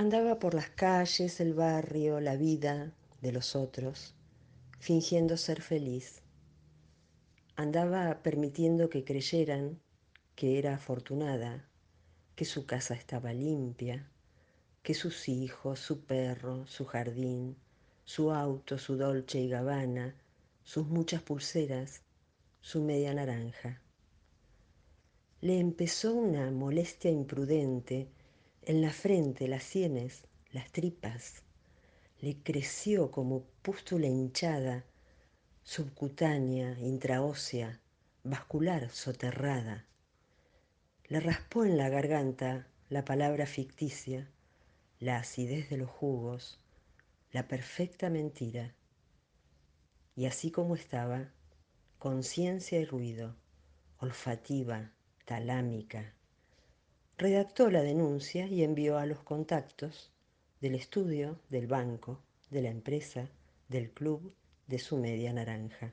Andaba por las calles, el barrio, la vida de los otros, fingiendo ser feliz. Andaba permitiendo que creyeran que era afortunada, que su casa estaba limpia, que sus hijos, su perro, su jardín, su auto, su dolce y gabbana, sus muchas pulseras, su media naranja. Le empezó una molestia imprudente en la frente, las sienes, las tripas. Le creció como pústula hinchada, subcutánea, intraósea, vascular soterrada. Le raspó en la garganta la palabra ficticia, la acidez de los jugos, la perfecta mentira. Y así como estaba, conciencia y ruido, olfativa, talámica, redactó la denuncia y envió a los contactos del estudio, del banco, de la empresa, del club, de su media naranja.